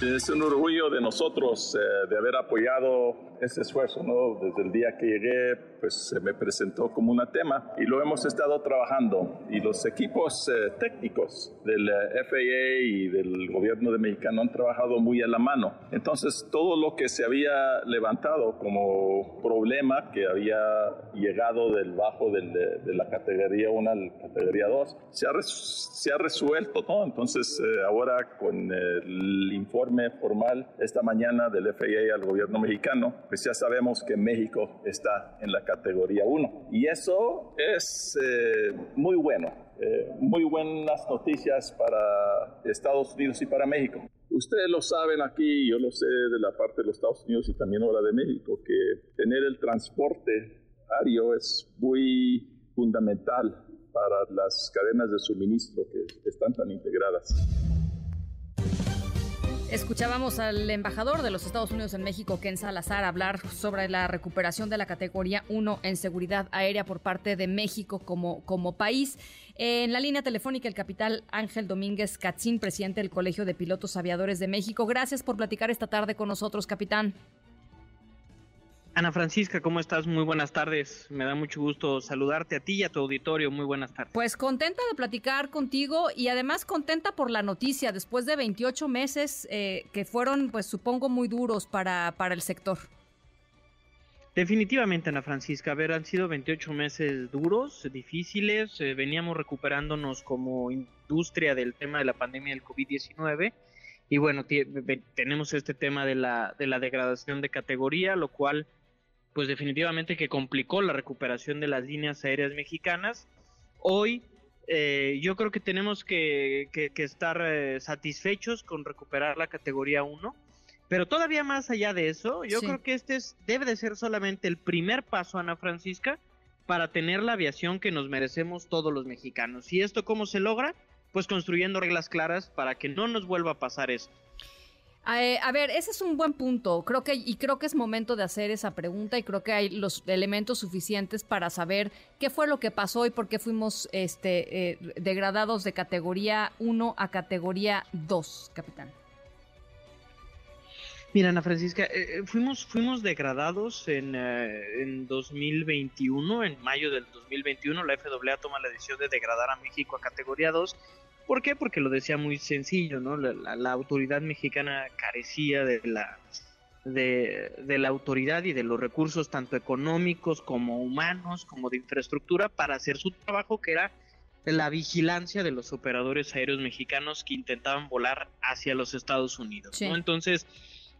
Es un orgullo de nosotros eh, de haber apoyado ese esfuerzo, ¿no? Desde el día que llegué, pues se me presentó como un tema y lo hemos estado trabajando. Y los equipos eh, técnicos del eh, FAA y del gobierno de Mexicano han trabajado muy a la mano. Entonces, todo lo que se había levantado como problema que había llegado del bajo del, de, la categoría 1 a la categoría 2, se ha, se ha resuelto, ¿no? Entonces, eh, ahora con el informe formal esta mañana del FAA al gobierno mexicano, pues ya sabemos que México está en la categoría 1. Y eso es eh, muy bueno, eh, muy buenas noticias para Estados Unidos y para México. Ustedes lo saben aquí, yo lo sé de la parte de los Estados Unidos y también ahora de México, que tener el transporte aéreo es muy fundamental para las cadenas de suministro que están tan integradas. Escuchábamos al embajador de los Estados Unidos en México, Ken Salazar, hablar sobre la recuperación de la categoría 1 en seguridad aérea por parte de México como, como país. En la línea telefónica, el capitán Ángel Domínguez Catzín, presidente del Colegio de Pilotos Aviadores de México. Gracias por platicar esta tarde con nosotros, capitán. Ana Francisca, ¿cómo estás? Muy buenas tardes. Me da mucho gusto saludarte a ti y a tu auditorio. Muy buenas tardes. Pues contenta de platicar contigo y además contenta por la noticia después de 28 meses eh, que fueron, pues supongo, muy duros para, para el sector. Definitivamente, Ana Francisca, a ver, han sido 28 meses duros, difíciles, eh, veníamos recuperándonos como industria del tema de la pandemia del COVID-19 y bueno, tenemos este tema de la, de la degradación de categoría, lo cual pues definitivamente que complicó la recuperación de las líneas aéreas mexicanas. Hoy eh, yo creo que tenemos que, estar eh, satisfechos con recuperar la categoría 1. Pero todavía más allá de eso, yo creo que este es, debe de ser solamente el primer paso, Ana Francisca, para tener la aviación que nos merecemos todos los mexicanos. ¿Y esto cómo se logra? Pues construyendo reglas claras para que no nos vuelva a pasar esto. Eh, a ver, ese es un buen punto. Creo que y creo que es momento de hacer esa pregunta y creo que hay los elementos suficientes para saber qué fue lo que pasó y por qué fuimos este eh, degradados de categoría 1 a categoría 2, capitán. Mira, Ana Francisca, eh, fuimos, fuimos degradados en, en 2021, en mayo del 2021, la FAA toma la decisión de degradar a México a categoría 2 ¿Por qué? Porque lo decía muy sencillo, ¿no? La, autoridad mexicana carecía de la, de, la autoridad y de los recursos tanto económicos como humanos, como de infraestructura para hacer su trabajo que era la vigilancia de los operadores aéreos mexicanos que intentaban volar hacia los Estados Unidos. ¿no? Entonces,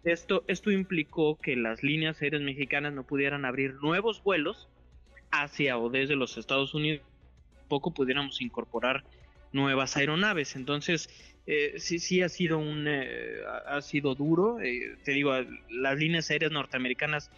esto, esto implicó que las líneas aéreas mexicanas no pudieran abrir nuevos vuelos hacia o desde los Estados Unidos, poco pudiéramos incorporar nuevas aeronaves. Entonces, eh, sí, sí ha sido un eh, ha sido duro. Eh, te digo, las líneas aéreas norteamericanas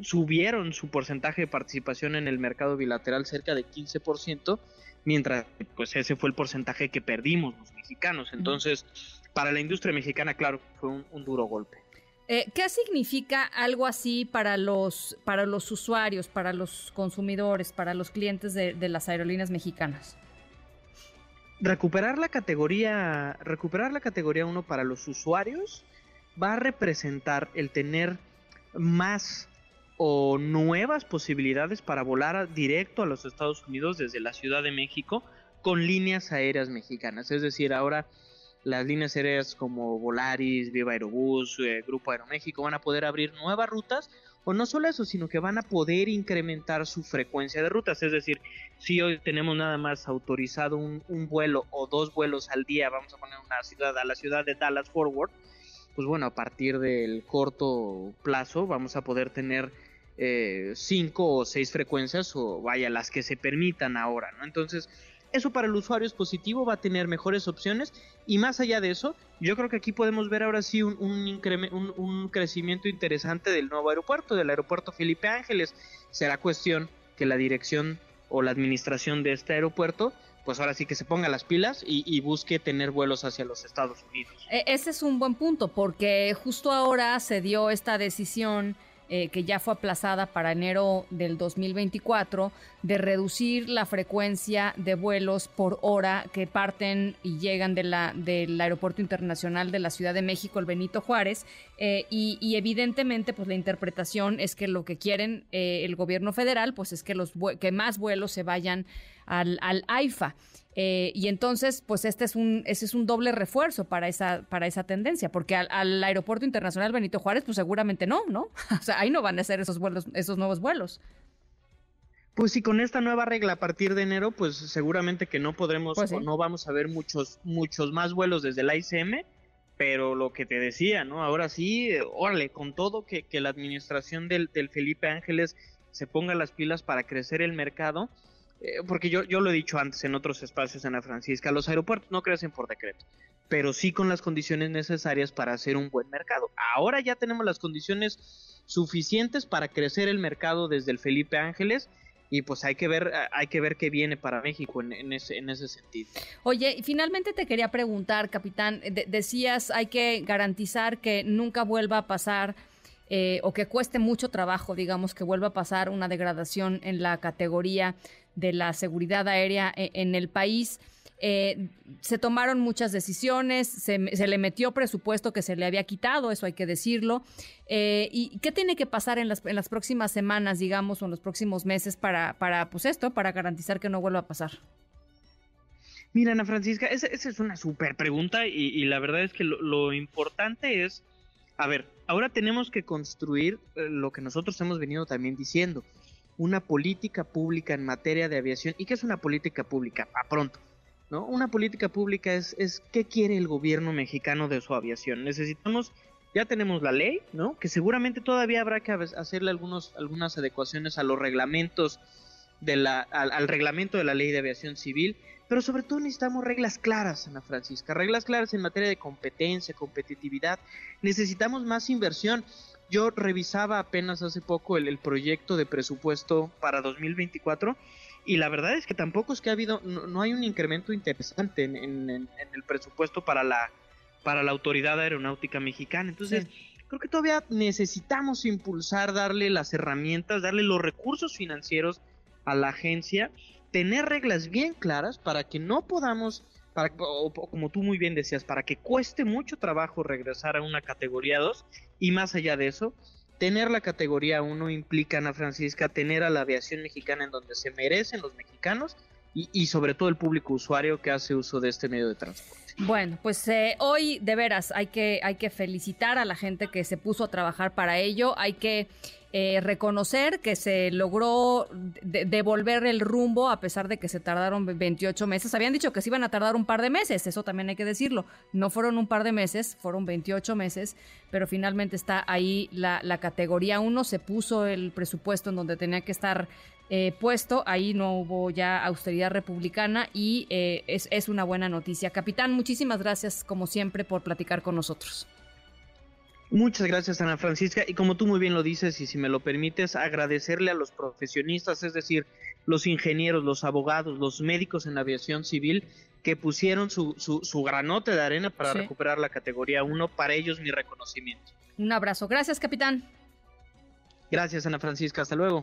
subieron su porcentaje de participación en el mercado bilateral cerca de 15%, mientras pues ese fue el porcentaje que perdimos los mexicanos. Entonces, para la industria mexicana, claro, fue un, duro golpe. ¿Qué significa algo así para los, para los usuarios, para los consumidores, para los clientes de, de las aerolíneas mexicanas? Recuperar la categoría, recuperar la categoría 1 para los usuarios va a representar el tener más o nuevas posibilidades para volar directo a los Estados Unidos desde la Ciudad de México con líneas aéreas mexicanas. Es decir, ahora las líneas aéreas como Volaris, Viva Aerobús, eh, Grupo Aeroméxico van a poder abrir nuevas rutas o no solo eso, sino que van a poder incrementar su frecuencia de rutas. Es decir, si hoy tenemos nada más autorizado un, vuelo o dos vuelos al día, vamos a poner una ciudad a la ciudad de Dallas Forward, pues bueno, a partir del corto plazo vamos a poder tener eh, cinco o seis frecuencias o vaya las que se permitan ahora, ¿no? Entonces, eso para el usuario es positivo, va a tener mejores opciones y más allá de eso, yo creo que aquí podemos ver ahora sí un, un, crecimiento interesante del nuevo aeropuerto, del aeropuerto Felipe Ángeles. Será cuestión que la dirección o la administración de este aeropuerto pues ahora sí que se ponga las pilas y, busque tener vuelos hacia los Estados Unidos. E, ese es un buen punto porque justo ahora se dio esta decisión eh, que ya fue aplazada para enero del 2024, de reducir la frecuencia de vuelos por hora que parten y llegan de la, del Aeropuerto Internacional de la Ciudad de México, el Benito Juárez, eh, y, evidentemente pues la interpretación es que lo que quieren eh, el gobierno federal pues es que, los, que más vuelos se vayan al, al AIFA. Eh, y entonces, pues este es un, ese es un doble refuerzo para esa, para esa tendencia, porque al, aeropuerto internacional Benito Juárez, pues seguramente no, ¿no? O sea, ahí no van a ser esos vuelos, esos nuevos vuelos. Pues sí, con esta nueva regla a partir de enero, pues seguramente que no podremos pues o no vamos a ver muchos, muchos más vuelos desde la ICM, pero lo que te decía, ¿no? Ahora sí, órale, con todo que, que la administración del, del Felipe Ángeles se ponga las pilas para crecer el mercado, eh, porque yo, yo lo he dicho antes en otros espacios en la Francisca, los aeropuertos no crecen por decreto, pero sí con las condiciones necesarias para hacer un buen mercado. Ahora ya tenemos las condiciones suficientes para crecer el mercado desde el Felipe Ángeles y pues hay que ver hay que ver qué viene para México en, ese, en ese sentido. Oye, finalmente te quería preguntar, capitán, decías hay que garantizar que nunca vuelva a pasar eh, o que cueste mucho trabajo, digamos, que vuelva a pasar una degradación en la categoría de la seguridad aérea e, en el país. Eh, se tomaron muchas decisiones, se, le metió presupuesto que se le había quitado, eso hay que decirlo. Eh, ¿Y qué tiene que pasar en las, en las, próximas semanas, digamos, o en los próximos meses para, para pues esto, para garantizar que no vuelva a pasar? Mira, Ana Francisca, esa, es una súper pregunta y, la verdad es que lo, importante es, a ver, ahora tenemos que construir eh, lo que nosotros hemos venido también diciendo una política pública en materia de aviación. ¿Y qué es una política pública? A pronto. ¿no? Una política pública es, es qué quiere el gobierno mexicano de su aviación. Necesitamos, ya tenemos la ley, ¿no? Que seguramente todavía habrá que hacerle algunos, algunas adecuaciones a los reglamentos de la, al, reglamento de la ley de aviación civil, pero sobre todo necesitamos reglas claras, Ana Francisca, reglas claras en materia de competencia, competitividad. Necesitamos más inversión. Yo revisaba apenas hace poco el, proyecto de presupuesto para 2024 y la verdad es que tampoco es que ha habido, no, hay un incremento interesante en, el presupuesto para la, para la Autoridad Aeronáutica Mexicana. Entonces, creo que todavía necesitamos impulsar, darle las herramientas, darle los recursos financieros a la agencia, tener reglas bien claras para que no podamos para, o, como tú muy bien decías, para que cueste mucho trabajo regresar a una categoría 2 y más allá de eso, tener la categoría 1 implica, Ana Francisca, tener a la aviación mexicana en donde se merecen los mexicanos y, y sobre todo el público usuario que hace uso de este medio de transporte. Bueno, pues eh, hoy de veras hay que, hay que felicitar a la gente que se puso a trabajar para ello, hay que eh, reconocer que se logró devolver el rumbo a pesar de que se tardaron 28 meses. Habían dicho que se iban a tardar un par de meses, eso también hay que decirlo. No fueron un par de meses, fueron 28 meses, pero finalmente está ahí la, categoría 1, se puso el presupuesto en donde tenía que estar eh, puesto, ahí no hubo ya austeridad republicana y eh, es, es una buena noticia. Capitán, muchísimas gracias como siempre por platicar con nosotros. Muchas gracias, Ana Francisca. Y como tú muy bien lo dices, y si me lo permites, agradecerle a los profesionistas, es decir, los ingenieros, los abogados, los médicos en aviación civil, que pusieron su, su, granote de arena para recuperar la categoría 1. Para ellos, mi reconocimiento. Un abrazo. Gracias, capitán. Gracias, Ana Francisca. Hasta luego.